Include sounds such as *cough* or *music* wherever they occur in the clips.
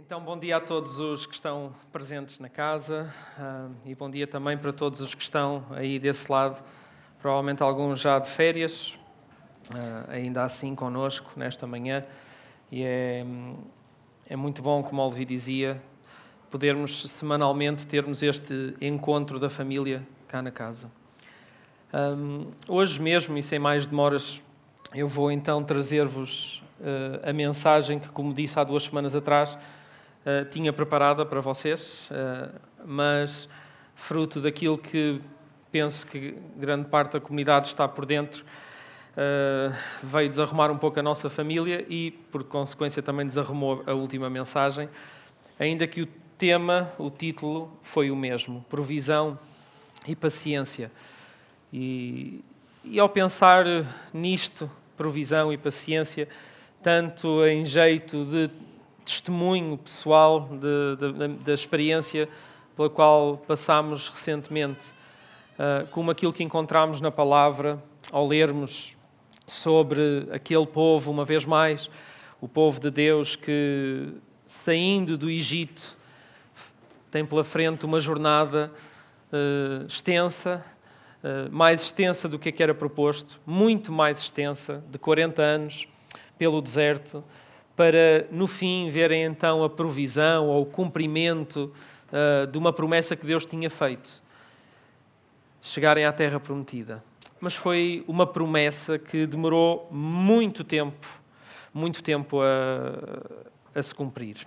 Então, bom dia a todos os que estão presentes na casa uh, e bom dia também para todos os que estão aí desse lado, provavelmente alguns já de férias, uh, ainda assim conosco nesta manhã. E é, é muito bom, como Olvi dizia, podermos semanalmente termos este encontro da família cá na casa. Um, hoje mesmo, e sem mais demoras, eu vou então trazer-vos a mensagem que, como disse há duas semanas atrás, uh, tinha preparada para vocês, uh, mas fruto daquilo que penso que grande parte da comunidade está por dentro, uh, veio desarrumar um pouco a nossa família e, por consequência, também desarrumou a última mensagem, ainda que o tema, o título, foi o mesmo: provisão e paciência. E, e ao pensar nisto, provisão e paciência, tanto em jeito de testemunho pessoal da experiência pela qual passámos recentemente, uh, como aquilo que encontramos na palavra ao lermos sobre aquele povo, uma vez mais, o povo de Deus que, saindo do Egito, tem pela frente uma jornada uh, extensa, uh, mais extensa do que, que era proposto, muito mais extensa, de 40 anos, pelo deserto para no fim verem então a provisão ou o cumprimento uh, de uma promessa que Deus tinha feito. Chegarem à terra prometida. Mas foi uma promessa que demorou muito tempo, muito tempo a, a se cumprir.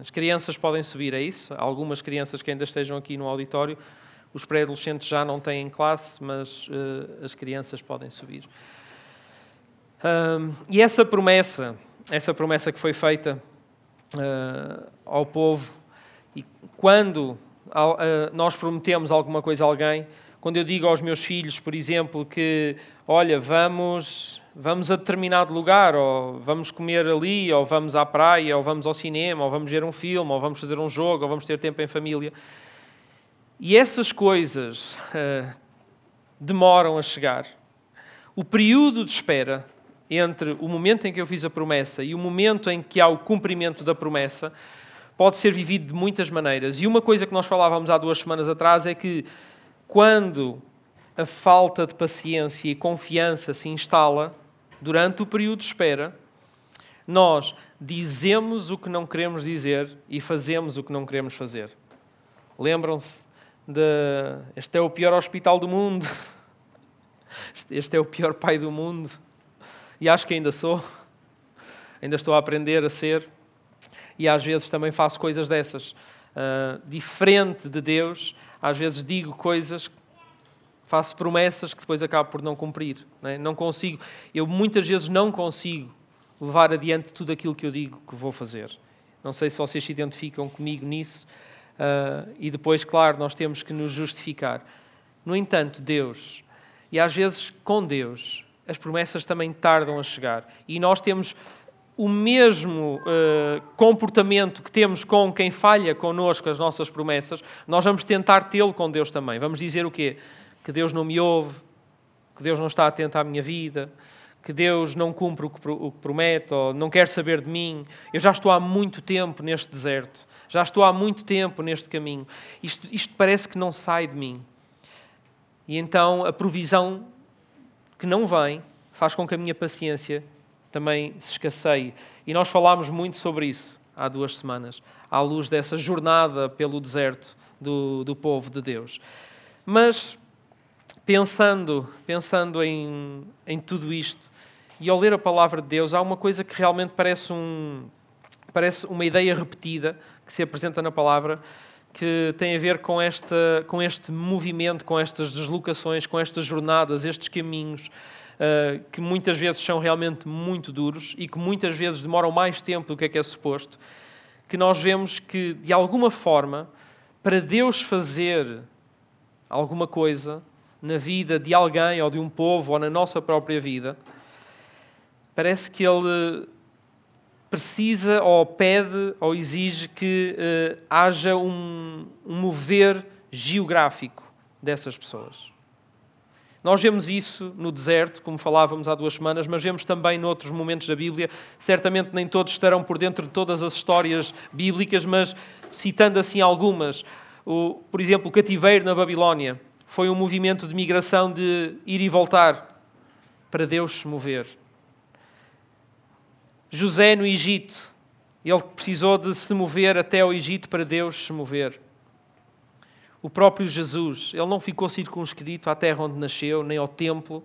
As crianças podem subir a é isso. Algumas crianças que ainda estejam aqui no auditório, os pré-adolescentes já não têm classe, mas uh, as crianças podem subir. Uh, e essa promessa essa promessa que foi feita uh, ao povo. E quando uh, nós prometemos alguma coisa a alguém, quando eu digo aos meus filhos, por exemplo, que olha, vamos, vamos a determinado lugar, ou vamos comer ali, ou vamos à praia, ou vamos ao cinema, ou vamos ver um filme, ou vamos fazer um jogo, ou vamos ter tempo em família. E essas coisas uh, demoram a chegar. O período de espera entre o momento em que eu fiz a promessa e o momento em que há o cumprimento da promessa pode ser vivido de muitas maneiras. E uma coisa que nós falávamos há duas semanas atrás é que quando a falta de paciência e confiança se instala durante o período de espera, nós dizemos o que não queremos dizer e fazemos o que não queremos fazer. Lembram-se de este é o pior hospital do mundo, *laughs* este é o pior pai do mundo e acho que ainda sou, *laughs* ainda estou a aprender a ser, e às vezes também faço coisas dessas. Uh, diferente de Deus, às vezes digo coisas, faço promessas que depois acabo por não cumprir. Não, é? não consigo, eu muitas vezes não consigo levar adiante tudo aquilo que eu digo que vou fazer. Não sei se vocês se identificam comigo nisso. Uh, e depois, claro, nós temos que nos justificar. No entanto, Deus, e às vezes com Deus, as promessas também tardam a chegar. E nós temos o mesmo uh, comportamento que temos com quem falha connosco as nossas promessas, nós vamos tentar tê-lo com Deus também. Vamos dizer o quê? Que Deus não me ouve, que Deus não está atento à minha vida, que Deus não cumpre o que, o que promete, ou não quer saber de mim. Eu já estou há muito tempo neste deserto, já estou há muito tempo neste caminho. Isto, isto parece que não sai de mim. E então a provisão que não vem faz com que a minha paciência também se escasseie. E nós falámos muito sobre isso há duas semanas, à luz dessa jornada pelo deserto do, do povo de Deus. Mas pensando, pensando em, em tudo isto e ao ler a palavra de Deus, há uma coisa que realmente parece, um, parece uma ideia repetida que se apresenta na palavra que tem a ver com, esta, com este movimento, com estas deslocações, com estas jornadas, estes caminhos, uh, que muitas vezes são realmente muito duros e que muitas vezes demoram mais tempo do que é que é suposto, que nós vemos que, de alguma forma, para Deus fazer alguma coisa na vida de alguém ou de um povo ou na nossa própria vida, parece que Ele precisa ou pede ou exige que uh, haja um, um mover geográfico dessas pessoas. Nós vemos isso no deserto, como falávamos há duas semanas, mas vemos também noutros momentos da Bíblia. Certamente nem todos estarão por dentro de todas as histórias bíblicas, mas citando assim algumas. O, por exemplo, o cativeiro na Babilónia foi um movimento de migração de ir e voltar para Deus se mover. José no Egito, ele precisou de se mover até ao Egito para Deus se mover o próprio Jesus, ele não ficou circunscrito à terra onde nasceu, nem ao templo.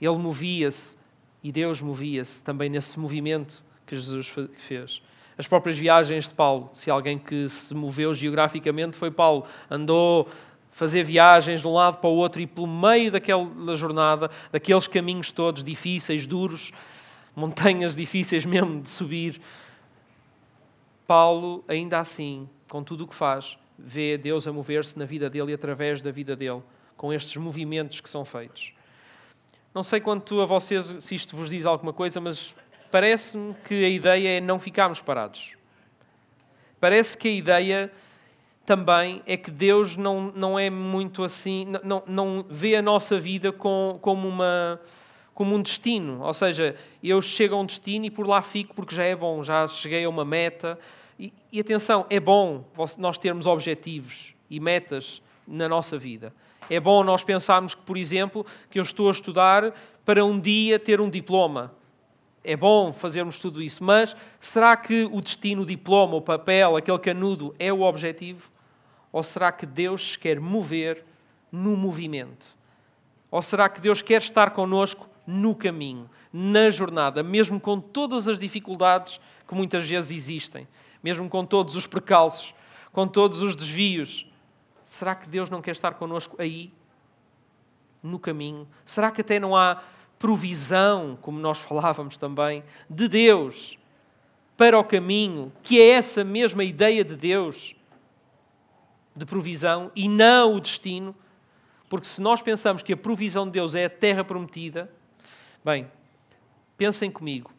Ele movia-se e Deus movia-se também nesse movimento que Jesus fez. As próprias viagens de Paulo, se alguém que se moveu geograficamente foi Paulo, andou fazer viagens de um lado para o outro e pelo meio daquela jornada, daqueles caminhos todos difíceis, duros, montanhas difíceis mesmo de subir, Paulo, ainda assim, com tudo o que faz, vê Deus a mover-se na vida dele e através da vida dele, com estes movimentos que são feitos. Não sei quanto a vocês, se isto vos diz alguma coisa, mas parece-me que a ideia é não ficarmos parados. Parece que a ideia também é que Deus não, não é muito assim, não, não vê a nossa vida com, como, uma, como um destino. Ou seja, eu chego a um destino e por lá fico porque já é bom, já cheguei a uma meta e, e atenção, é bom nós termos objetivos e metas na nossa vida. É bom nós pensarmos que, por exemplo, que eu estou a estudar para um dia ter um diploma. É bom fazermos tudo isso, mas será que o destino, o diploma, o papel, aquele canudo é o objetivo? Ou será que Deus quer mover no movimento? Ou será que Deus quer estar connosco no caminho, na jornada, mesmo com todas as dificuldades que muitas vezes existem? mesmo com todos os precalços, com todos os desvios. Será que Deus não quer estar connosco aí, no caminho? Será que até não há provisão, como nós falávamos também, de Deus para o caminho, que é essa mesma ideia de Deus, de provisão, e não o destino? Porque se nós pensamos que a provisão de Deus é a terra prometida, bem, pensem comigo,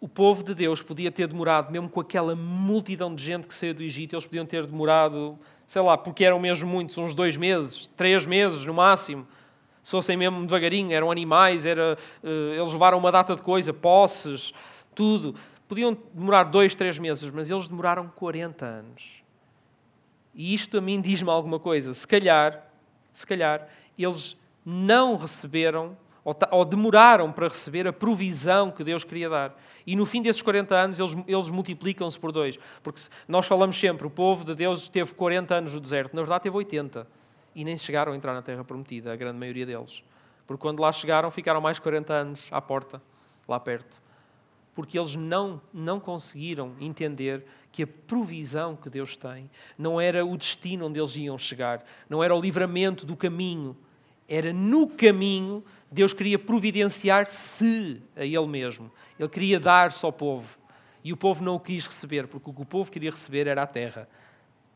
o povo de Deus podia ter demorado, mesmo com aquela multidão de gente que saiu do Egito, eles podiam ter demorado, sei lá, porque eram mesmo muitos, uns dois meses, três meses no máximo. Se fossem mesmo devagarinho, eram animais, era, uh, eles levaram uma data de coisa, posses, tudo. Podiam demorar dois, três meses, mas eles demoraram 40 anos. E isto a mim diz-me alguma coisa. Se calhar, se calhar, eles não receberam ou, ou demoraram para receber a provisão que Deus queria dar. E no fim desses 40 anos, eles, eles multiplicam-se por dois. Porque nós falamos sempre, o povo de Deus teve 40 anos no deserto. Na verdade, teve 80. E nem chegaram a entrar na Terra Prometida, a grande maioria deles. Porque quando lá chegaram, ficaram mais 40 anos à porta, lá perto. Porque eles não, não conseguiram entender que a provisão que Deus tem não era o destino onde eles iam chegar, não era o livramento do caminho, era no caminho Deus queria providenciar-se a Ele mesmo. Ele queria dar-se ao povo. E o povo não o quis receber, porque o que o povo queria receber era a terra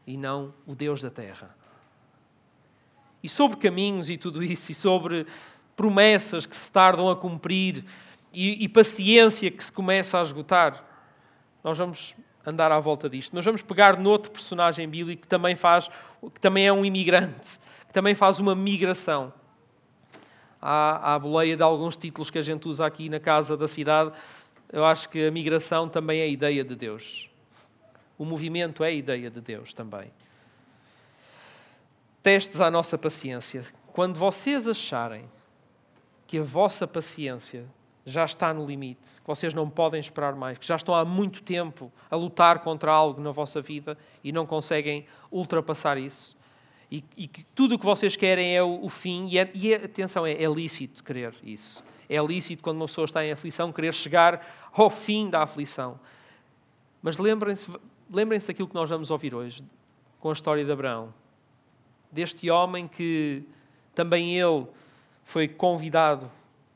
e não o Deus da terra. E sobre caminhos e tudo isso, e sobre promessas que se tardam a cumprir e, e paciência que se começa a esgotar, nós vamos andar à volta disto. Nós vamos pegar noutro personagem bíblico que também faz, que também é um imigrante, que também faz uma migração à, à boleia de alguns títulos que a gente usa aqui na casa da cidade, eu acho que a migração também é ideia de Deus. O movimento é ideia de Deus também. Testes à nossa paciência. Quando vocês acharem que a vossa paciência já está no limite, que vocês não podem esperar mais, que já estão há muito tempo a lutar contra algo na vossa vida e não conseguem ultrapassar isso, e, e que tudo o que vocês querem é o, o fim, e, é, e é, atenção, é, é lícito querer isso. É lícito quando uma pessoa está em aflição querer chegar ao fim da aflição. Mas lembrem-se lembrem daquilo que nós vamos ouvir hoje, com a história de Abraão. Deste homem que também ele foi convidado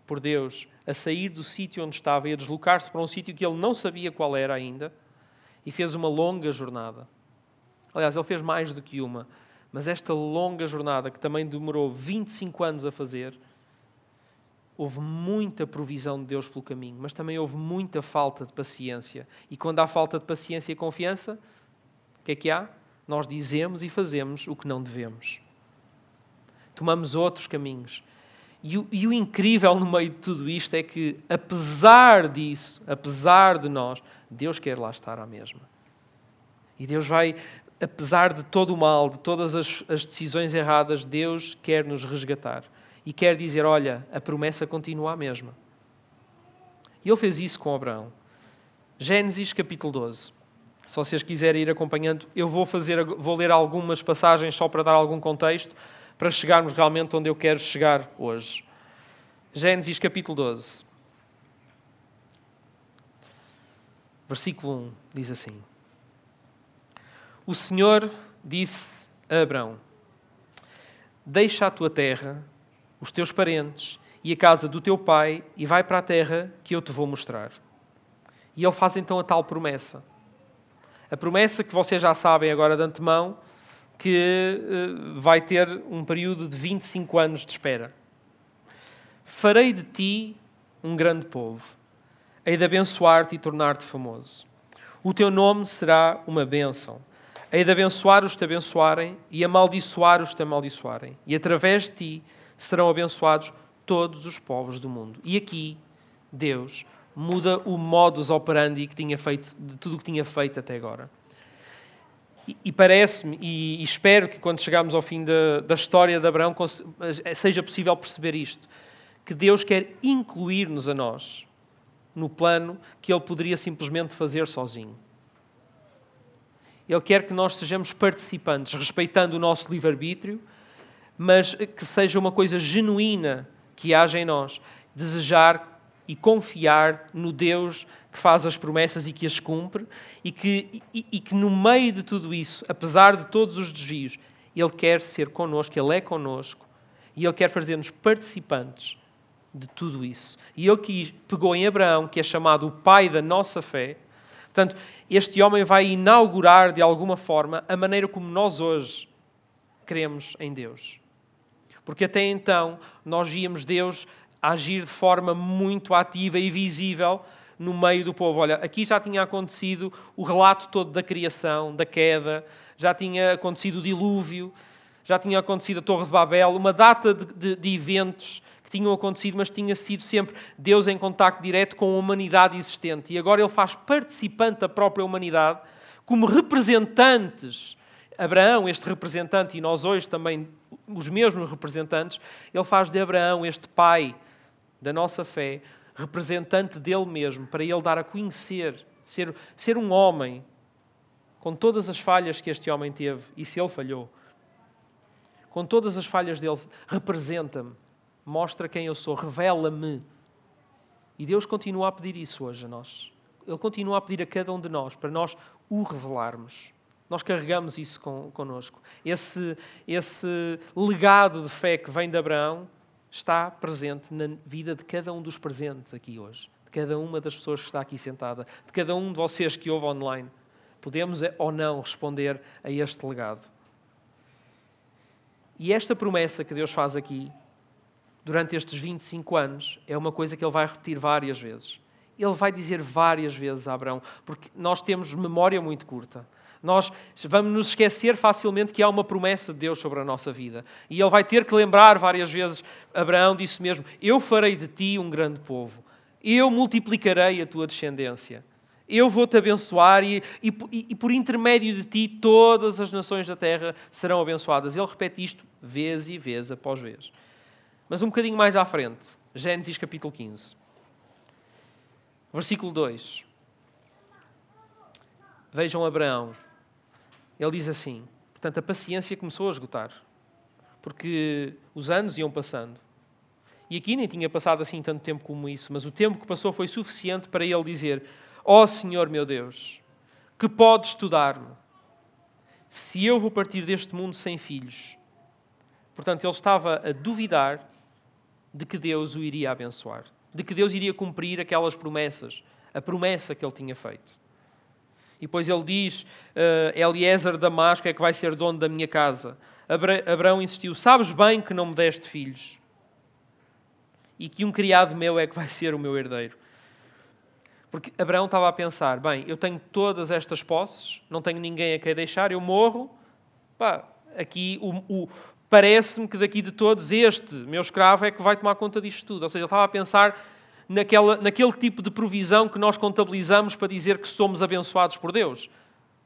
por Deus a sair do sítio onde estava e a deslocar-se para um sítio que ele não sabia qual era ainda e fez uma longa jornada. Aliás, ele fez mais do que uma. Mas esta longa jornada, que também demorou 25 anos a fazer, houve muita provisão de Deus pelo caminho, mas também houve muita falta de paciência. E quando há falta de paciência e confiança, o que é que há? Nós dizemos e fazemos o que não devemos. tomamos outros caminhos. E o, e o, incrível no meio de tudo isto é que, apesar disso, apesar de nós, Deus quer lá estar à mesma. E Deus vai, apesar de todo o mal, de todas as, as decisões erradas, Deus quer nos resgatar. E quer dizer: olha, a promessa continua a mesma. E Ele fez isso com Abraão. Gênesis capítulo 12. Se vocês quiserem ir acompanhando, eu vou, fazer, vou ler algumas passagens só para dar algum contexto, para chegarmos realmente onde eu quero chegar hoje. Gênesis capítulo 12. Versículo 1 diz assim: O Senhor disse a Abraão: Deixa a tua terra, os teus parentes e a casa do teu pai e vai para a terra que eu te vou mostrar. E ele faz então a tal promessa. A promessa que vocês já sabem agora de antemão, que uh, vai ter um período de 25 anos de espera. Farei de ti um grande povo. Hei de abençoar-te e tornar-te famoso. O teu nome será uma bênção. Hei de abençoar os que te abençoarem e amaldiçoar os que te amaldiçoarem. E através de ti serão abençoados todos os povos do mundo. E aqui, Deus muda o modus operandi que tinha feito, de tudo o que tinha feito até agora. E, e parece-me, e, e, espero que quando chegarmos ao fim da, da história de Abraão seja possível perceber isto, que Deus quer incluir-nos a nós no plano que Ele poderia simplesmente fazer sozinho. Ele quer que nós sejamos participantes, respeitando o nosso livre-arbítrio, mas que seja uma coisa genuína que haja em nós, desejar e confiar no Deus que faz as promessas e que as cumpre, e que, e, e que no meio de tudo isso, apesar de todos os desvios, Ele quer ser connosco, Ele é connosco, e Ele quer fazer-nos participantes de tudo isso. E Ele que pegou em Abraão, que é chamado o pai da nossa fé, portanto, este homem vai inaugurar de alguma forma a maneira como nós hoje cremos em Deus. Porque até então nós víamos Deus agir de forma muito ativa e visível no meio do povo. Olha, aqui já tinha acontecido o relato todo da criação, da queda, já tinha acontecido o dilúvio, já tinha acontecido a Torre de Babel, uma data de, de, de eventos que tinham acontecido, mas tinha sido sempre Deus em contacto direto com a humanidade existente. E agora ele faz participante da própria humanidade, como representantes. Abraão, este representante, e nós hoje também os mesmos representantes, ele faz de Abraão este pai da nossa fé, representante dele mesmo, para ele dar a conhecer, ser, ser um homem com todas as falhas que este homem teve, e se ele falhou, com todas as falhas dele, representa-me, mostra quem eu sou, revela-me. E Deus continua a pedir isso hoje a nós. Ele continua a pedir a cada um de nós para nós o revelarmos. Nós carregamos isso con, connosco. Esse, esse legado de fé que vem de Abraão está presente na vida de cada um dos presentes aqui hoje, de cada uma das pessoas que está aqui sentada, de cada um de vocês que ouve online. Podemos é, ou não responder a este legado. E esta promessa que Deus faz aqui, durante estes 25 anos, é uma coisa que Ele vai repetir várias vezes. Ele vai dizer várias vezes a Abraão, porque nós temos memória muito curta. Nós vamos nos esquecer facilmente que há uma promessa de Deus sobre a nossa vida. E ele vai ter que lembrar várias vezes, Abraão disse mesmo: Eu farei de ti um grande povo, eu multiplicarei a tua descendência, eu vou-te abençoar e, e, e, por intermédio de ti todas as nações da terra serão abençoadas. Ele repete isto vez e vez após vez. Mas um bocadinho mais à frente, Gênesis capítulo 15, versículo 2. Vejam Abraão ele diz assim: portanto, a paciência começou a esgotar, porque os anos iam passando. E aqui nem tinha passado assim tanto tempo como isso, mas o tempo que passou foi suficiente para ele dizer: Ó oh, Senhor meu Deus, que podes estudar-me, se eu vou partir deste mundo sem filhos. Portanto, ele estava a duvidar de que Deus o iria abençoar, de que Deus iria cumprir aquelas promessas, a promessa que ele tinha feito. E depois ele diz: uh, Eliezer Damasco é que vai ser dono da minha casa. Abra Abraão insistiu: Sabes bem que não me deste filhos e que um criado meu é que vai ser o meu herdeiro. Porque Abraão estava a pensar: bem, eu tenho todas estas posses, não tenho ninguém a quem deixar, eu morro. Pá, aqui o, o, Parece-me que daqui de todos, este meu escravo é que vai tomar conta disto tudo. Ou seja, ele estava a pensar naquela, naquele tipo de provisão que nós contabilizamos para dizer que somos abençoados por Deus.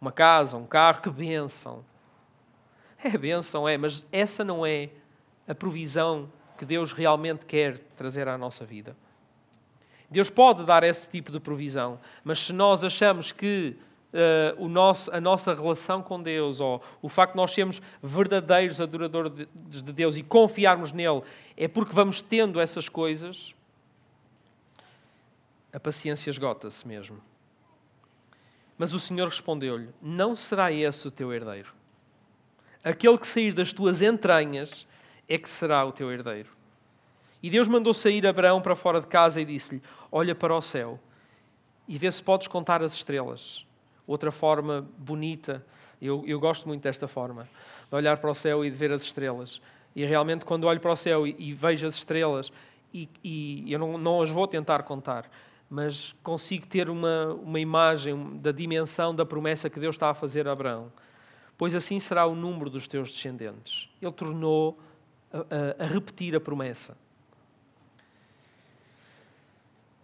Uma casa, um carro, que bênção. É bênção, é, mas essa não é a provisão que Deus realmente quer trazer à nossa vida. Deus pode dar esse tipo de provisão, mas se nós achamos que uh, o nosso, a nossa relação com Deus, ou o facto de nós sermos verdadeiros adoradores de, de Deus e confiarmos nele, é porque vamos tendo essas coisas, a paciência esgota-se mesmo. Mas o Senhor respondeu-lhe: Não será esse o teu herdeiro. Aquele que sair das tuas entranhas é que será o teu herdeiro. E Deus mandou sair Abraão para fora de casa e disse-lhe: Olha para o céu e vê se podes contar as estrelas. Outra forma bonita, eu, eu gosto muito desta forma, de olhar para o céu e de ver as estrelas. E realmente, quando olho para o céu e, e vejo as estrelas, e, e eu não, não as vou tentar contar, mas consigo ter uma, uma imagem da dimensão da promessa que Deus está a fazer a Abraão. Pois assim será o número dos teus descendentes. Ele tornou a, a, a repetir a promessa.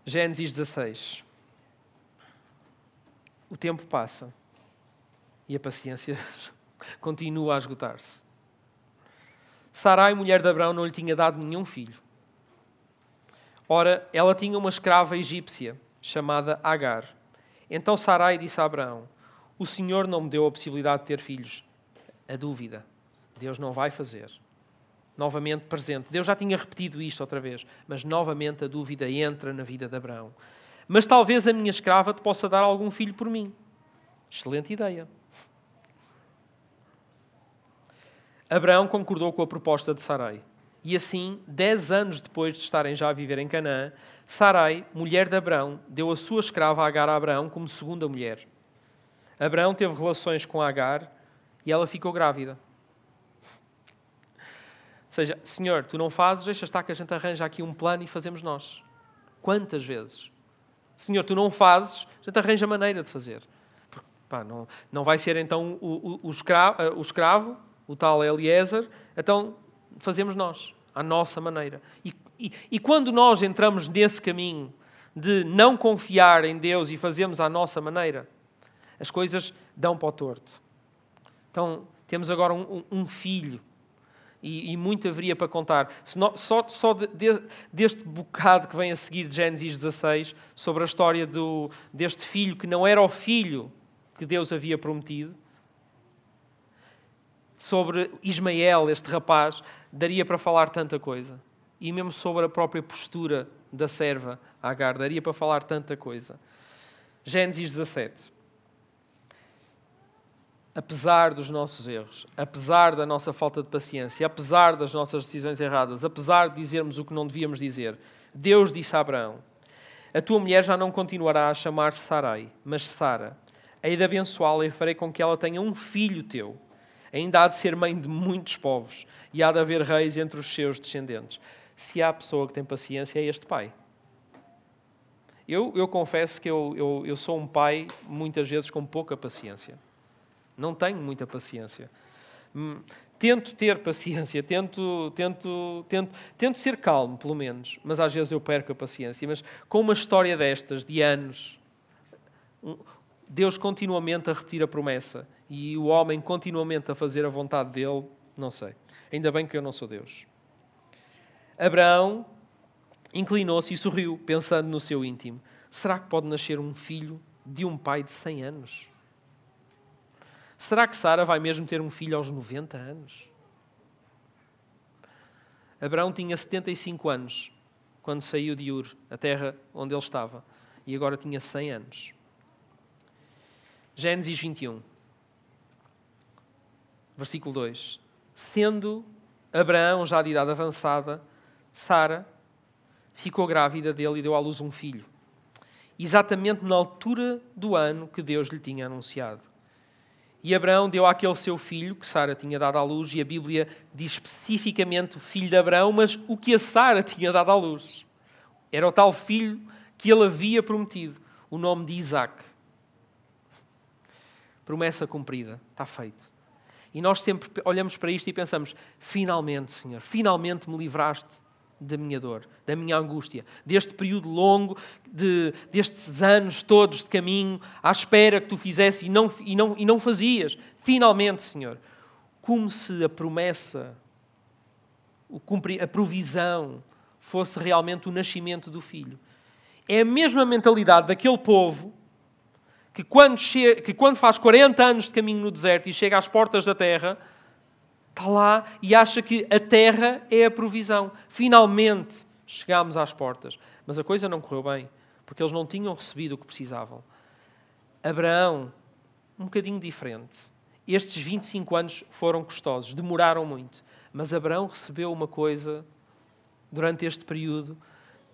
Gênesis 16. O tempo passa e a paciência *laughs* continua a esgotar-se. Sarai, mulher de Abraão, não lhe tinha dado nenhum filho. Ora, ela tinha uma escrava egípcia chamada Agar. Então Sarai disse a Abraão: O Senhor não me deu a possibilidade de ter filhos. A dúvida. Deus não vai fazer novamente presente. Deus já tinha repetido isto outra vez, mas novamente a dúvida entra na vida de Abraão. Mas talvez a minha escrava te possa dar algum filho por mim. Excelente ideia. Abraão concordou com a proposta de Sarai. E assim, dez anos depois de estarem já a viver em Canaã, Sarai, mulher de Abraão, deu a sua escrava Agar a Abraão como segunda mulher. Abraão teve relações com Agar e ela ficou grávida seja, Senhor, tu não fazes, deixa estar que a gente arranja aqui um plano e fazemos nós. Quantas vezes? Senhor, tu não fazes, a gente arranja maneira de fazer. Porque, pá, não, não vai ser então o, o, o, escravo, o escravo, o tal Eliezer, então fazemos nós, à nossa maneira. E, e, e quando nós entramos nesse caminho de não confiar em Deus e fazemos à nossa maneira, as coisas dão para o torto. Então, temos agora um, um filho e, e, muito haveria para contar. só só de, de, deste bocado que vem a seguir de Gênesis 16, sobre a história do, deste filho que não era o filho que Deus havia prometido, sobre Ismael, este rapaz, daria para falar tanta coisa. E mesmo sobre a própria postura da serva Agar, daria para falar tanta coisa. Gênesis 17 apesar dos nossos erros, apesar da nossa falta de paciência, apesar das nossas decisões erradas, apesar de dizermos o que não devíamos dizer, Deus disse a Abraão: A tua mulher já não continuará a chamar-se Sarai, mas Sara. Hei de abençoá-la e farei com que ela tenha um filho teu. Ainda há de ser mãe de muitos povos e há de haver reis entre os seus descendentes. Se há pessoa que tem paciência, é este pai. Eu, eu confesso que eu, eu, eu sou um pai, muitas vezes, com pouca paciência. Não tenho muita paciência. Hum, tento ter *laughs* paciência, tento, tento, tento, tento ser calmo, pelo menos, mas às vezes eu perco a paciência. Mas com uma história destas, de anos, Deus continuamente a repetir a promessa e o homem continuamente a fazer a vontade dele, não sei. Ainda bem que eu não sou Deus. Abraão inclinou-se e sorriu, pensando no seu íntimo: será que pode nascer um filho de um pai de 100 anos? Será que Sara vai mesmo ter um filho aos 90 anos? Abraão tinha 75 anos quando saiu de Ur, a terra onde ele estava, e agora tinha 100 anos. Gênesis 21, versículo 2. Sendo Abraão já de idade avançada, Sara ficou grávida dele e deu à luz um filho, exatamente na altura do ano que Deus lhe tinha anunciado. E Abraão deu àquele seu filho, que Sara tinha dado à luz, e a Bíblia diz especificamente o filho de Abraão, mas o que a Sara tinha dado à luz. Era o tal filho que ele havia prometido, o nome de Isaac. Promessa cumprida, está feito. E nós sempre olhamos para isto e pensamos: finalmente, Senhor, finalmente me livraste da minha dor, da minha angústia, deste período longo, de, destes anos todos de caminho, à espera que tu fizesse e não, e, não, e não fazias. Finalmente, Senhor, como se a promessa, a provisão, fosse realmente o nascimento do filho. É a mesma mentalidade daquele povo que quando, chega, que quando faz 40 anos de caminho no deserto e chega às portas da terra, está lá e acha que a terra é a provisão. Finalmente chegámos às portas. Mas a coisa não correu bem, porque eles não tinham recebido o que precisavam. Abraão, um bocadinho diferente. Estes 25 anos foram custosos, demoraram muito. Mas Abraão recebeu uma coisa durante este período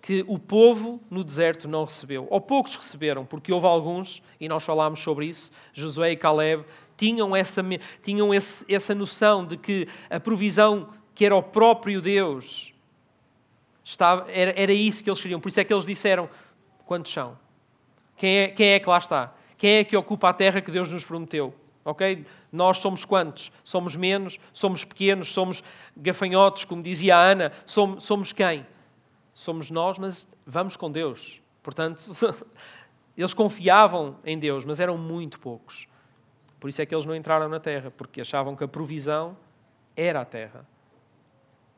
que o povo no deserto não recebeu. Ou poucos receberam, porque houve alguns, e nós falámos sobre isso, Josué e Caleb, tinham essa, tinham esse, essa noção de que a provisão que era o próprio Deus estava, era, era isso que eles queriam. Por isso é que eles disseram: quantos são? Quem é, quem é que lá está? Quem é que ocupa a terra que Deus nos prometeu? Ok? Nós somos quantos? Somos menos? Somos pequenos? Somos gafanhotos, como dizia a Ana? Somos, somos quem? somos nós, mas vamos com Deus. Portanto, *laughs* eles confiavam em Deus, mas eram muito poucos. Por isso é que eles não entraram na terra, porque achavam que a provisão era a terra.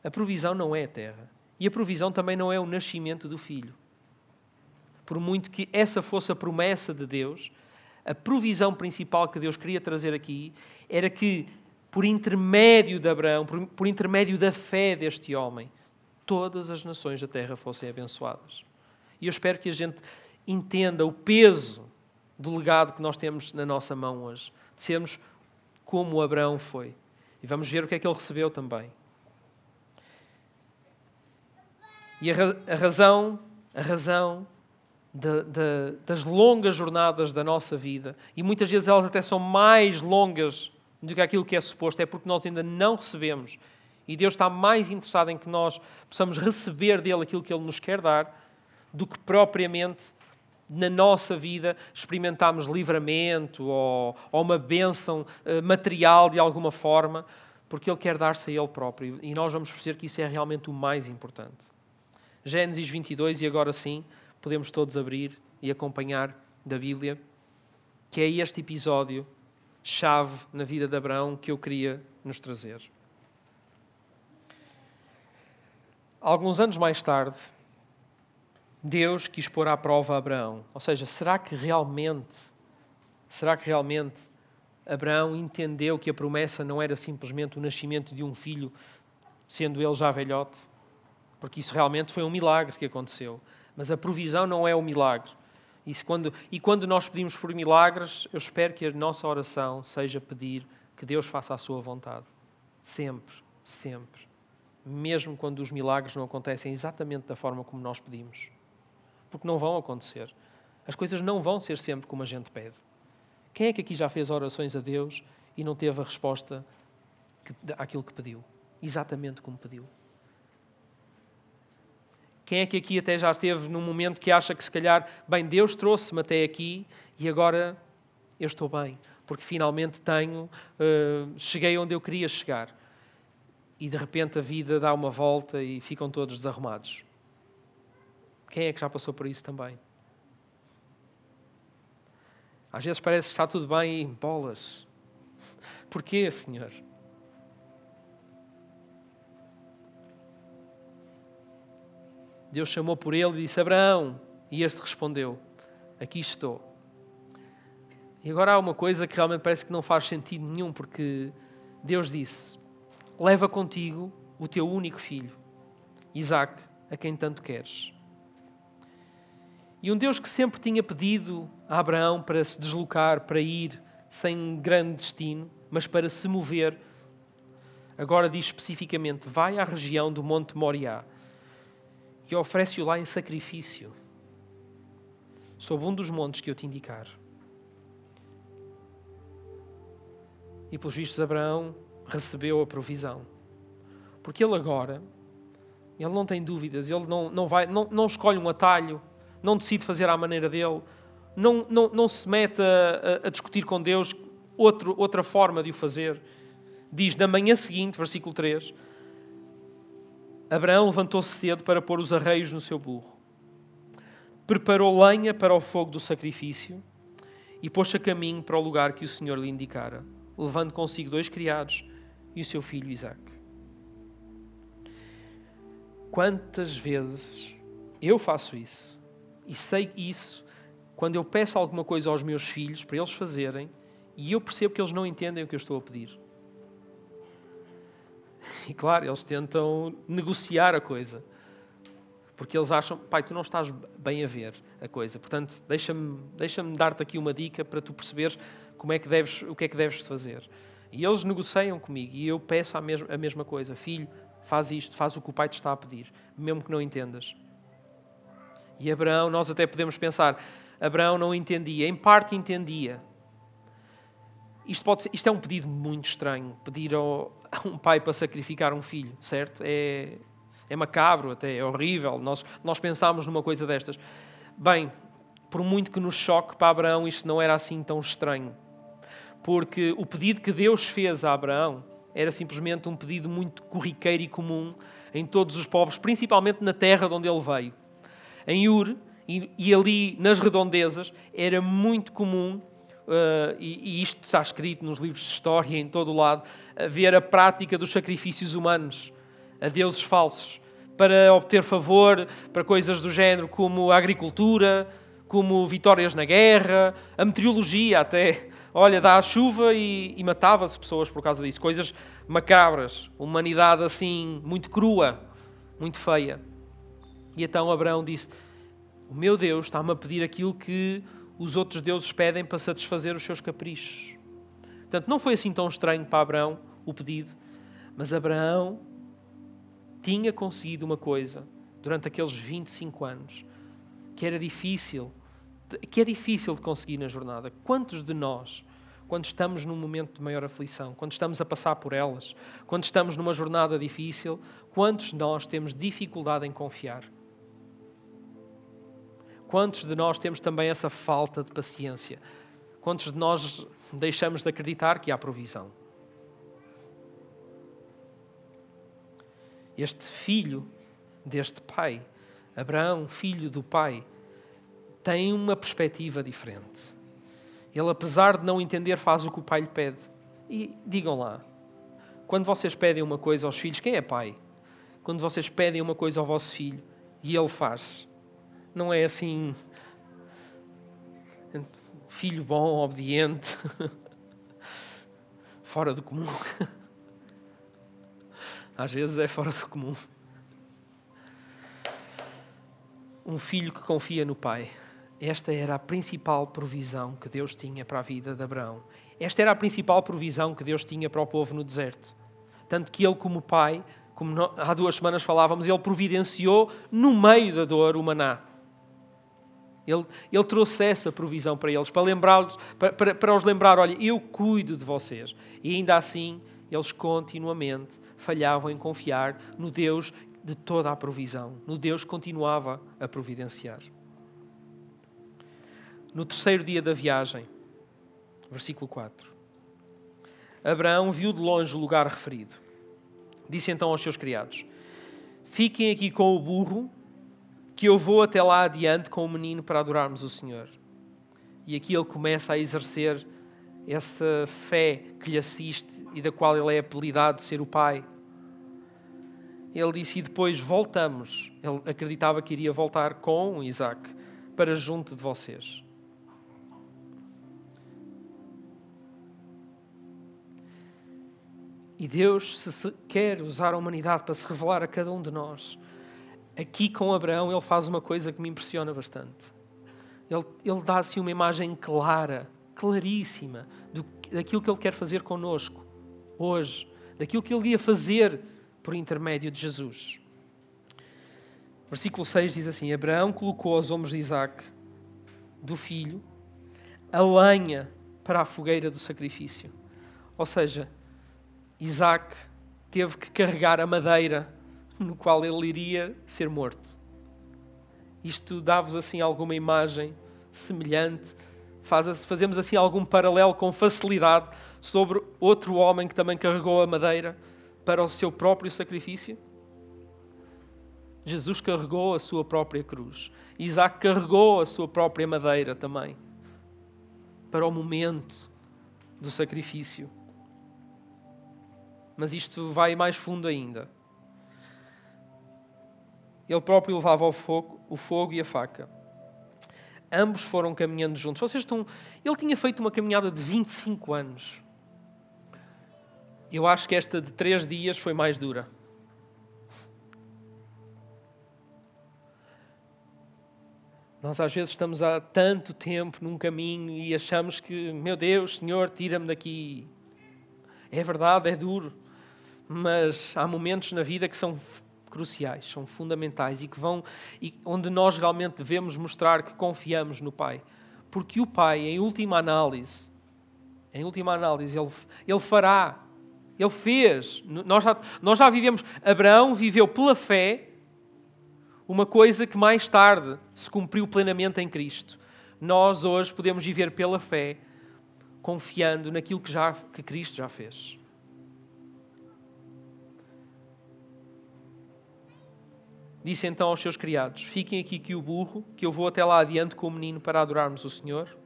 A provisão não é a terra. E a provisão também não é o nascimento do filho. Por muito que essa fosse a promessa de Deus, a provisão principal que Deus queria trazer aqui era que, por intermédio de Abraão, por, por intermédio da fé deste homem, todas as nações da terra fossem abençoadas. E eu espero que a gente entenda o peso do legado que nós temos na nossa mão hoje, sermos como Abraão foi. E vamos ver o que é que ele recebeu também. E a, a razão, a razão de, de, das longas jornadas da nossa vida, e muitas vezes elas até são mais longas do que aquilo que é suposto, é porque nós ainda não recebemos e Deus está mais interessado em que nós possamos receber dele aquilo que ele nos quer dar, do que propriamente na nossa vida experimentarmos livramento ou, ou uma bênção uh, material de alguma forma, porque ele quer dar-se a ele próprio. E nós vamos perceber que isso é realmente o mais importante. Gênesis 22, e agora sim, podemos todos abrir e acompanhar da Bíblia, que é este episódio chave na vida de Abraão que eu queria nos trazer. Alguns anos mais tarde, Deus quis pôr à prova Abraão. Ou seja, será que realmente, será que realmente Abraão entendeu que a promessa não era simplesmente o nascimento de um filho, sendo ele já velhote? Porque isso realmente foi um milagre que aconteceu. Mas a provisão não é o milagre. E quando, e quando nós pedimos por milagres, eu espero que a nossa oração seja pedir que Deus faça a sua vontade. Sempre, sempre mesmo quando os milagres não acontecem exatamente da forma como nós pedimos. Porque não vão acontecer. As coisas não vão ser sempre como a gente pede. Quem é que aqui já fez orações a Deus e não teve a resposta que, àquilo que pediu? Exatamente como pediu. Quem é que aqui até já esteve num momento que acha que se calhar, bem, Deus trouxe-me até aqui e agora eu estou bem, porque finalmente tenho, uh, cheguei onde eu queria chegar e de repente a vida dá uma volta e ficam todos desarrumados. Quem é que já passou por isso também? Às vezes parece que está tudo bem e bolas. Porquê, Senhor? Deus chamou por ele e disse: Abraão. E este respondeu: Aqui estou. E agora há uma coisa que realmente parece que não faz sentido nenhum, porque Deus disse: leva contigo o teu único filho, Isaac, a quem tanto queres. E um Deus que sempre tinha pedido a Abraão para se deslocar, para ir sem grande destino, mas para se mover, agora diz especificamente: vai à região do Monte Moriá e oferece-o lá em sacrifício, sob um dos montes que eu te indicar. E pelos vistos, Abraão recebeu a provisão. Porque ele agora, ele não tem dúvidas, ele não, não, vai, não, não escolhe um atalho, não decide fazer à maneira dele, não, não, não se mete a, a, a discutir com Deus outro, outra forma de o fazer. Diz na manhã seguinte, versículo 3, Abraão levantou-se cedo para pôr os arreios no seu burro. Preparou lenha para o fogo do sacrifício e pôs-se a caminho para o lugar que o Senhor lhe indicara, levando consigo dois criados e o seu filho Isaac. Quantas vezes eu faço isso e sei isso quando eu peço alguma coisa aos meus filhos para eles fazerem e eu percebo que eles não entendem o que eu estou a pedir. E claro, eles tentam negociar a coisa. Porque eles acham, pai, tu não estás bem a ver a coisa. Portanto, deixa-me deixa dar-te aqui uma dica para tu perceberes como é que deves, o que é que deves fazer. E eles negociam comigo e eu peço a mesma, a mesma coisa. Filho, faz isto, faz o que o pai te está a pedir, mesmo que não entendas. E Abraão, nós até podemos pensar, Abraão não entendia, em parte entendia. Isto, pode ser, isto é um pedido muito estranho, pedir ao, a um pai para sacrificar um filho, certo? É, é macabro até, é horrível. Nós, nós pensámos numa coisa destas. Bem, por muito que nos choque para Abraão, isto não era assim tão estranho. Porque o pedido que Deus fez a Abraão era simplesmente um pedido muito corriqueiro e comum em todos os povos, principalmente na terra de onde ele veio. Em Ur e, e ali nas redondezas era muito comum Uh, e, e, isto está escrito nos livros de história em todo o lado, ver a prática dos sacrifícios humanos a deuses falsos para obter favor, para coisas do género como a agricultura, como vitórias na guerra, a meteorologia até. Olha, dá a chuva e, e matava-se pessoas por causa disso. Coisas macabras, humanidade assim, muito crua, muito feia. E então Abraão disse: O meu Deus está-me a pedir aquilo que os outros deuses pedem para satisfazer os seus caprichos. Portanto, não foi assim tão estranho para Abraão o pedido, mas Abraão tinha conseguido uma coisa durante aqueles 25 anos que era difícil, que é difícil de conseguir na jornada. Quantos de nós, quando estamos num momento de maior aflição, quando estamos a passar por elas, quando estamos numa jornada difícil, quantos de nós temos dificuldade em confiar? Quantos de nós temos também essa falta de paciência? Quantos de nós deixamos de acreditar que há provisão? Este filho deste pai, Abraão, filho do pai, tem uma perspectiva diferente. Ele, apesar de não entender, faz o que o pai lhe pede. E digam lá, quando vocês pedem uma coisa aos filhos, quem é pai? Quando vocês pedem uma coisa ao vosso filho e ele faz, não é assim. Filho bom, obediente, *laughs* fora do comum. Às vezes é fora do comum. Um filho que confia no pai. Esta era a principal provisão que Deus tinha para a vida de Abraão. Esta era a principal provisão que Deus tinha para o povo no deserto. Tanto que ele, como pai, como há duas semanas falávamos, ele providenciou no meio da dor o maná. Ele, ele trouxe essa provisão para eles, para, lembrá-los, para, para, para os lembrar: olha, eu cuido de vocês. E ainda assim, eles continuamente falhavam em confiar no Deus de toda a provisão, no Deus que continuava a providenciar. No terceiro dia da viagem, versículo 4, Abraão viu de longe o lugar referido. Disse então aos seus criados: Fiquem aqui com o burro que eu vou até lá adiante com o menino para adorarmos o Senhor. E aqui ele começa a exercer essa fé que lhe assiste e da qual ele é apelidado de ser o Pai. Ele disse: E depois voltamos. Ele acreditava que iria voltar com Isaac para junto de vocês. E Deus, se quer usar a humanidade para se revelar a cada um de nós, aqui com Abraão, ele faz uma coisa que me impressiona bastante. Ele, ele dá assim uma imagem clara, claríssima, do, daquilo que ele quer fazer conosco, hoje, daquilo que ele ia fazer por intermédio de Jesus. Versículo 6 diz assim: Abraão colocou aos ombros de Isaac, do filho, a lenha para a fogueira do sacrifício. Ou seja, Isaac teve que carregar a madeira no qual ele iria ser morto. Isto dá-vos assim alguma imagem semelhante, Faz, fazemos assim algum paralelo com facilidade sobre outro homem que também carregou a madeira para o seu próprio sacrifício? Jesus carregou a sua própria cruz. Isaac carregou a sua própria madeira também para o momento do sacrifício. Mas isto vai mais fundo ainda. Ele próprio levava o fogo, o fogo e a faca. Ambos foram caminhando juntos. Vocês estão. Ele tinha feito uma caminhada de 25 anos. Eu acho que esta de três dias foi mais dura. Nós às vezes estamos há tanto tempo num caminho e achamos que, meu Deus, Senhor, tira-me daqui. É verdade, é duro, mas há momentos na vida que são cruciais, são fundamentais e que vão e onde nós realmente devemos mostrar que confiamos no Pai, porque o Pai, em última análise, em última análise, ele, ele fará, ele fez. Nós já, nós já vivemos. Abraão viveu pela fé uma coisa que mais tarde se cumpriu plenamente em Cristo. Nós hoje podemos viver pela fé, confiando naquilo que, já, que Cristo já fez. Disse então aos seus criados: Fiquem aqui que o burro, que eu vou até lá adiante com o menino para adorarmos o Senhor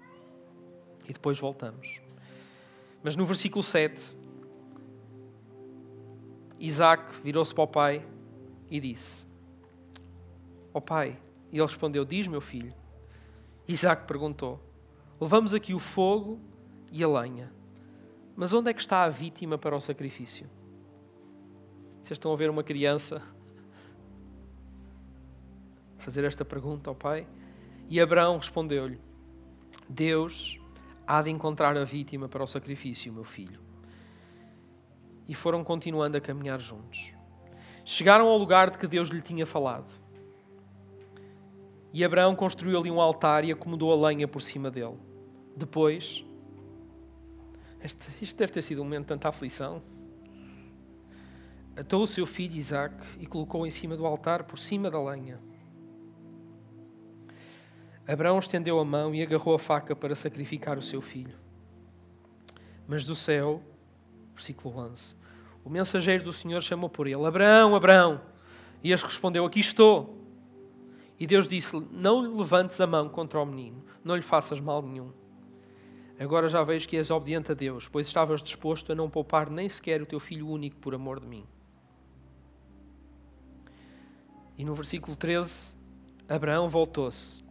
e depois voltamos. Mas no versículo 7, Isaac virou-se para o pai e disse: Ó oh pai, e ele respondeu: Diz, meu filho. Isaac perguntou: Levamos aqui o fogo e a lenha, mas onde é que está a vítima para o sacrifício? Vocês estão a ver uma criança fazer esta pergunta ao pai? E Abraão respondeu-lhe: Deus há de encontrar a vítima para o sacrifício, meu filho. E foram continuando a caminhar juntos. Chegaram ao lugar de que Deus lhe tinha falado. E Abraão construiu ali um altar e acomodou a lenha por cima dele. Depois, este, isto deve ter sido um momento de tanta aflição. Atou o seu filho Isaac e colocou em cima do altar por cima da lenha. Abraão estendeu a mão e agarrou a faca para sacrificar o seu filho. Mas do céu, versículo 11, o mensageiro do Senhor chamou por ele: Abraão, Abraão. E este respondeu: Aqui estou. E Deus disse-lhe: Não levantes a mão contra o menino, não lhe faças mal nenhum. Agora já vejo que és obediente a Deus, pois estavas disposto a não poupar nem sequer o teu filho único por amor de mim. E no versículo 13, Abraão voltou-se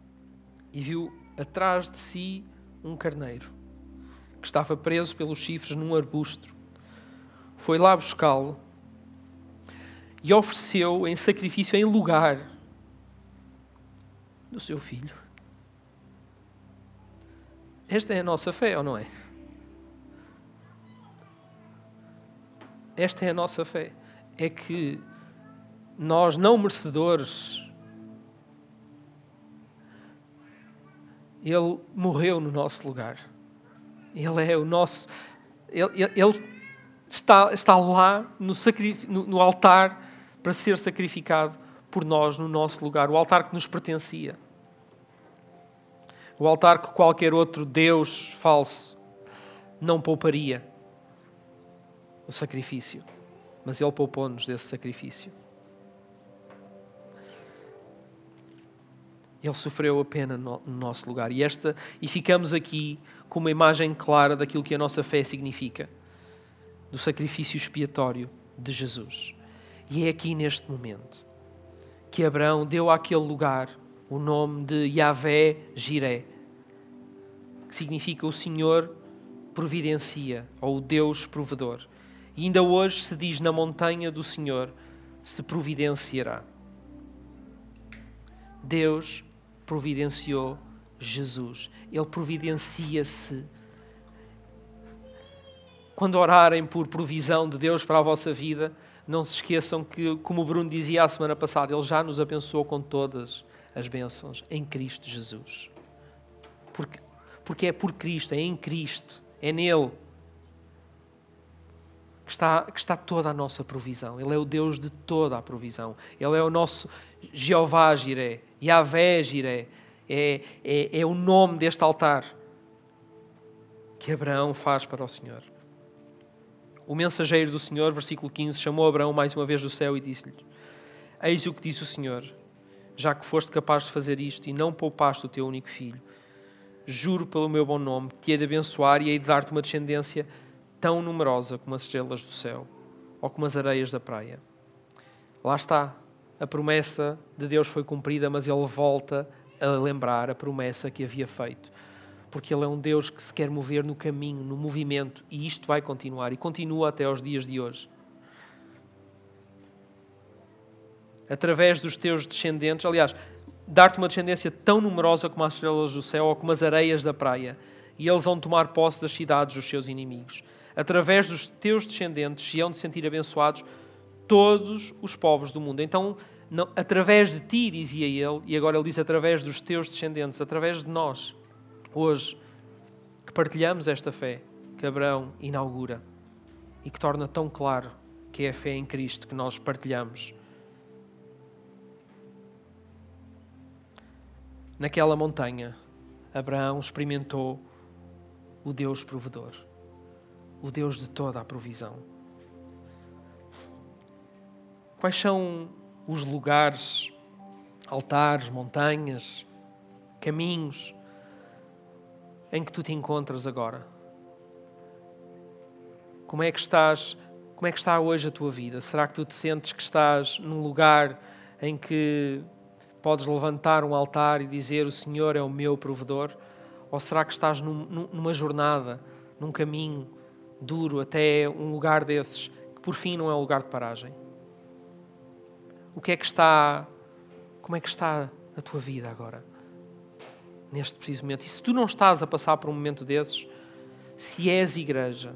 e viu atrás de si um carneiro que estava preso pelos chifres num arbusto. Foi lá buscá-lo e ofereceu em sacrifício em lugar do seu filho. Esta é a nossa fé, ou não é? Esta é a nossa fé. É que nós, não merecedores, Ele morreu no nosso lugar. Ele é o nosso. Ele, ele está, está lá no, no, no altar para ser sacrificado por nós no nosso lugar, o altar que nos pertencia. O altar que qualquer outro Deus falso não pouparia o sacrifício, mas Ele poupou-nos desse sacrifício. Ele sofreu a pena no, nosso lugar. E, esta, e ficamos aqui com uma imagem clara daquilo que a nossa fé significa do sacrifício expiatório de Jesus. E é aqui neste momento que Abraão deu àquele lugar o nome de Yahvé Jiré, que significa o Senhor providencia, ou o Deus provedor. E ainda hoje se diz na montanha do Senhor se providenciará. Deus providenciou Jesus. Ele providencia-se. Quando orarem por provisão de Deus para a vossa vida, não se esqueçam que, como o Bruno dizia a semana passada, Ele já nos abençoou com todas as bênçãos em Cristo Jesus. Porque, porque é por Cristo, é em Cristo, é nele que está, que está toda a nossa provisão. Ele é o Deus de toda a provisão. Ele é o nosso Jeová Jiré, Yahvé Jiré. É, é, é o nome deste altar. que Abraão faz para o Senhor. O mensageiro do Senhor, versículo 15, chamou Abraão mais uma vez do céu e disse-lhe: Eis o que disse o Senhor, já que foste capaz de fazer isto e não poupaste o teu único filho. Juro pelo meu bom nome que te hei de abençoar e hei de dar-te uma descendência tão numerosa como as estrelas do céu ou como as areias da praia. Lá está, a promessa de Deus foi cumprida, mas ele volta a lembrar a promessa que havia feito. Porque ele é um Deus que se quer mover no caminho, no movimento, e isto vai continuar e continua até aos dias de hoje. Através dos teus descendentes, aliás, dar-te uma descendência tão numerosa como as estrelas do céu ou como as areias da praia, e eles vão tomar posse das cidades dos seus inimigos. Através dos teus descendentes se hão de sentir abençoados todos os povos do mundo. Então, não, através de ti, dizia ele, e agora ele diz através dos teus descendentes, através de nós, hoje, que partilhamos esta fé que Abraão inaugura e que torna tão claro que é a fé em Cristo que nós partilhamos. Naquela montanha, Abraão experimentou o Deus provedor, o Deus de toda a provisão. Quais são os lugares, altares, montanhas, caminhos em que tu te encontras agora? Como é que estás? Como é que está hoje a tua vida? Será que tu te sentes que estás num lugar em que podes levantar um altar e dizer o Senhor é o meu provedor? Ou será que estás num, numa jornada, num caminho duro até um lugar desses que por fim não é um lugar de paragem? O que é que está, como é que está a tua vida agora, neste preciso momento. E se tu não estás a passar por um momento desses, se és igreja,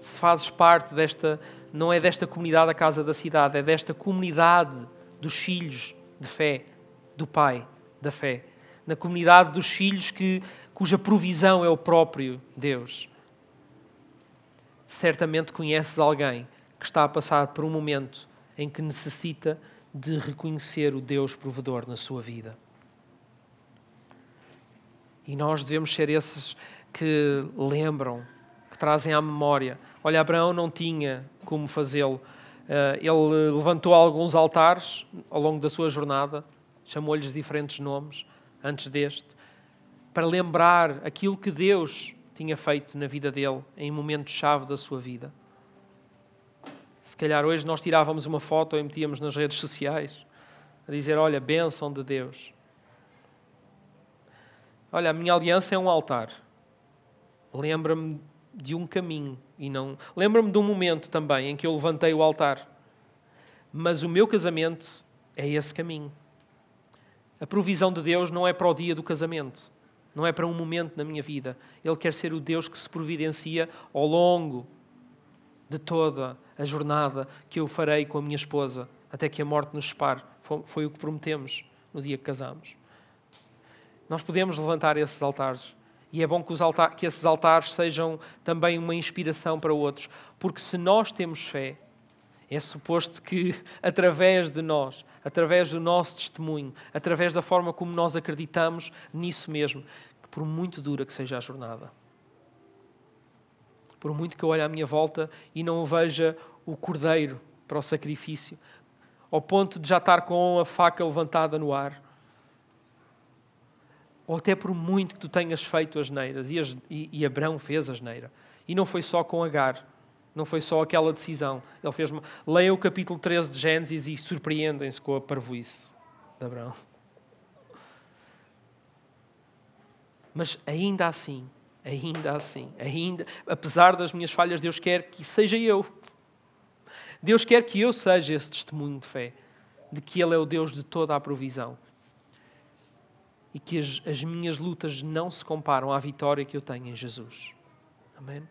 se fazes parte desta, não é desta comunidade a casa da cidade, é desta comunidade dos filhos de fé, do Pai da fé, na comunidade dos filhos que, cuja provisão é o próprio Deus. Certamente conheces alguém que está a passar por um momento em que necessita de reconhecer o Deus provedor na sua vida. E nós devemos ser esses que lembram, que trazem à memória. Olha, Abraão não tinha como fazê-lo. Eh, ele levantou alguns altares ao longo da sua jornada, chamou-lhes diferentes nomes antes deste, para lembrar aquilo que Deus tinha feito na vida dele em momentos-chave da sua vida. Se calhar hoje nós tirávamos uma foto e metíamos nas redes sociais a dizer: Olha, bênção de Deus. Olha, a minha aliança é um altar. Lembra-me de um caminho e não. Lembra-me de um momento também em que eu levantei o altar. Mas o meu casamento é esse caminho. A provisão de Deus não é para o dia do casamento, não é para um momento na minha vida. Ele quer ser o Deus que se providencia ao longo de toda a jornada que eu farei com a minha esposa até que a morte nos separe. Foi, foi o que prometemos no dia que casamos. Nós podemos levantar esses altares. E é bom que, altares, que esses altares sejam também uma inspiração para outros. Porque se nós temos fé, é suposto que *laughs* através de nós, através do nosso testemunho, através da forma como nós acreditamos nisso mesmo, que por muito dura que seja a jornada, por muito que eu olhe à minha volta e não veja o cordeiro para o sacrifício, ao ponto de já estar com a faca levantada no ar. Ou até por muito que tu tenhas feito as neiras, e, as, e, e Abraão fez as neiras. E não foi só com Agar, não foi só aquela decisão. Ele fez uma... Leia o capítulo 13 de Gênesis e surpreendem-se com a parvoíce de Abraão. Mas ainda assim, ainda assim, ainda, apesar das minhas falhas, Deus quer que seja eu. Deus quer que eu seja esse testemunho de fé, de que Ele é o Deus de toda a provisão. E que as, as minhas lutas não se comparam à vitória que eu tenho em Jesus. Amém?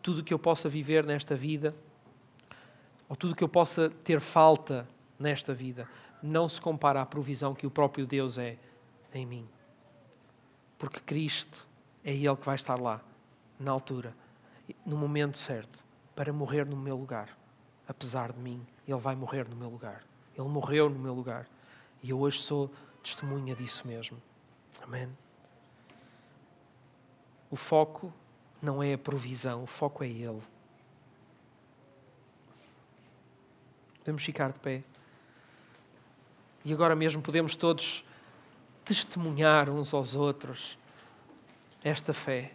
Tudo que eu possa viver nesta vida, ou tudo que eu possa ter falta nesta vida, não se compara à provisão que o próprio Deus é em mim. Porque Cristo é Ele que vai estar lá, na altura, no momento certo, para morrer no meu lugar. Apesar de mim, Ele vai morrer no meu lugar. Ele morreu no meu lugar. E eu hoje sou testemunha disso mesmo. Amém. O foco não é a provisão, o foco é Ele. Podemos ficar de pé. E agora mesmo podemos todos testemunhar uns aos outros esta fé.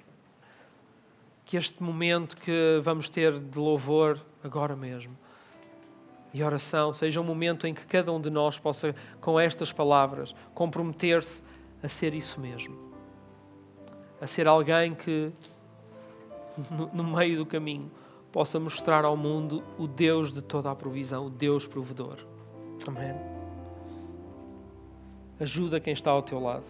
Que este momento que vamos ter de louvor agora mesmo e oração seja um momento em que cada um de nós possa, com estas palavras, comprometer-se a ser isso mesmo. A ser alguém que, no, meio do caminho, possa mostrar ao mundo o Deus de toda a provisão, o Deus provedor. Amém. Ajuda quem está ao teu lado.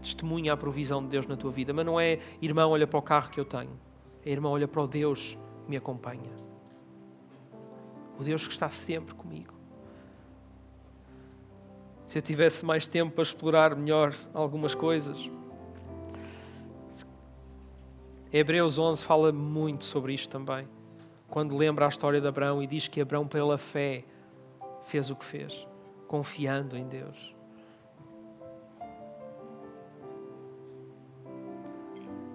Testemunha a provisão de Deus na tua vida. Mas não é, irmão, olha para o carro que eu tenho. É, irmão, olha para o Deus que me acompanha. O Deus que está sempre comigo. Se eu tivesse mais tempo para explorar melhor algumas coisas. Hebreus 11 fala muito sobre isto também. Quando lembra a história de Abraão e diz que Abraão, pela fé, fez o que fez, confiando em Deus.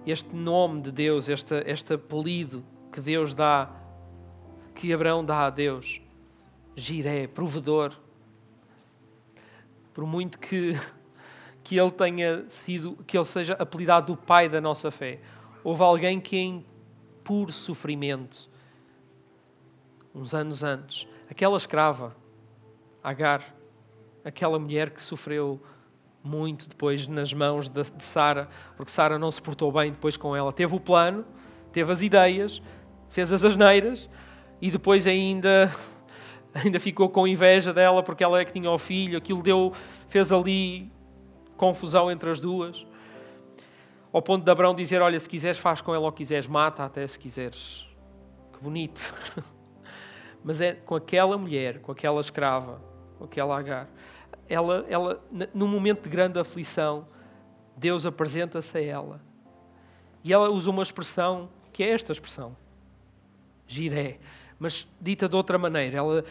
Este nome de Deus, este, este apelido que Deus dá, que Abraão dá a Deus, Jiré, provedor. Por muito que, que ele tenha sido, que ele seja apelidado do pai da nossa fé, houve alguém que em puro sofrimento, uns anos antes, aquela escrava, Agar, aquela mulher que sofreu muito depois nas mãos de, de Sara, porque Sara não se portou bem depois com ela. Teve o plano, teve as ideias, fez as asneiras e depois ainda *laughs* ainda ficou com inveja dela porque ela é que tinha o filho. Aquilo deu, fez ali confusão entre as duas. Ao ponto de Abraão dizer: Olha, se quiseres, faz com ela ou quiseres, mata até se quiseres. Que bonito. *laughs* Mas é com aquela mulher, com aquela escrava, com aquela Agar. Ela, ela, num momento de grande aflição, Deus apresenta-se a ela. E ela usa uma expressão que é esta expressão: giré. Mas dita de outra maneira, ela,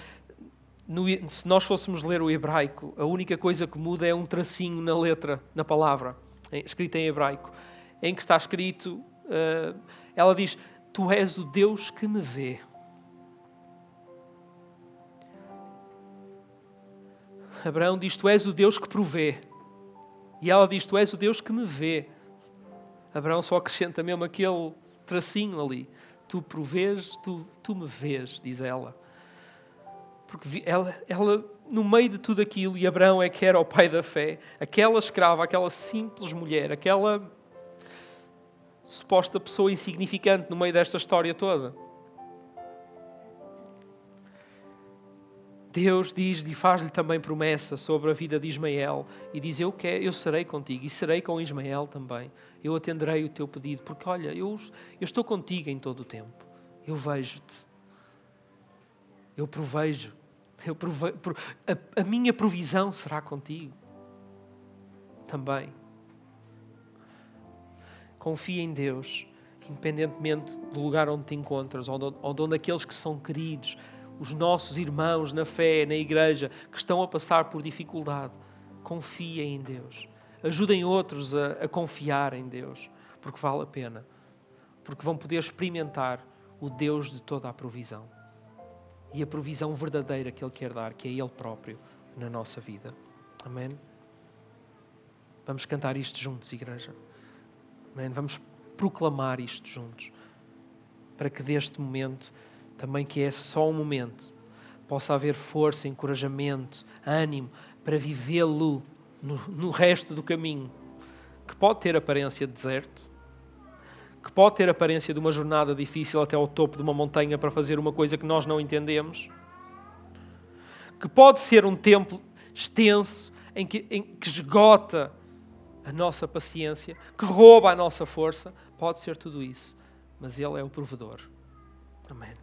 no, se nós fôssemos ler o hebraico, a única coisa que muda é um tracinho na letra, na palavra, escrita em hebraico em que está escrito, uh, ela diz: Tu és o Deus que me vê. Abraão diz: Tu és o Deus que provê. E ela diz: Tu és o Deus que me vê. Abraão só acrescenta mesmo aquele tracinho ali. Tu provês, tu, tu me vês, diz ela. Porque ela, ela, no meio de tudo aquilo, e Abraão é que era o pai da fé, aquela escrava, aquela simples mulher, aquela suposta pessoa insignificante no meio desta história toda. Deus diz e faz-lhe também promessa sobre a vida de Ismael e diz: Eu, quero, eu serei contigo e serei com Ismael também. Eu atenderei o teu pedido, porque olha, eu, eu estou contigo em todo o tempo. Eu vejo-te. Eu provejo. Eu prove, a, a minha provisão será contigo também. Confia em Deus, independentemente do lugar onde te encontras, ou onde aqueles que são queridos, os nossos irmãos na fé, na igreja, que estão a passar por dificuldade. Confia em Deus. Ajudem outros a, a confiar em Deus, porque vale a pena. Porque vão poder experimentar o Deus de toda a provisão. E a provisão verdadeira que Ele quer dar, que é Ele próprio na nossa vida. Amém? Vamos cantar isto juntos, igreja. Amém? Vamos proclamar isto juntos. Para que deste momento, também que é só um momento, possa haver força, encorajamento, ânimo para vivê-lo no, no resto do caminho. Que pode ter aparência de deserto, que pode ter aparência de uma jornada difícil até ao topo de uma montanha para fazer uma coisa que nós não entendemos, que pode ser um tempo extenso em que, em que esgota a nossa paciência, que rouba a nossa força, pode ser tudo isso, mas Ele é o provedor. Amém.